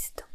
esto.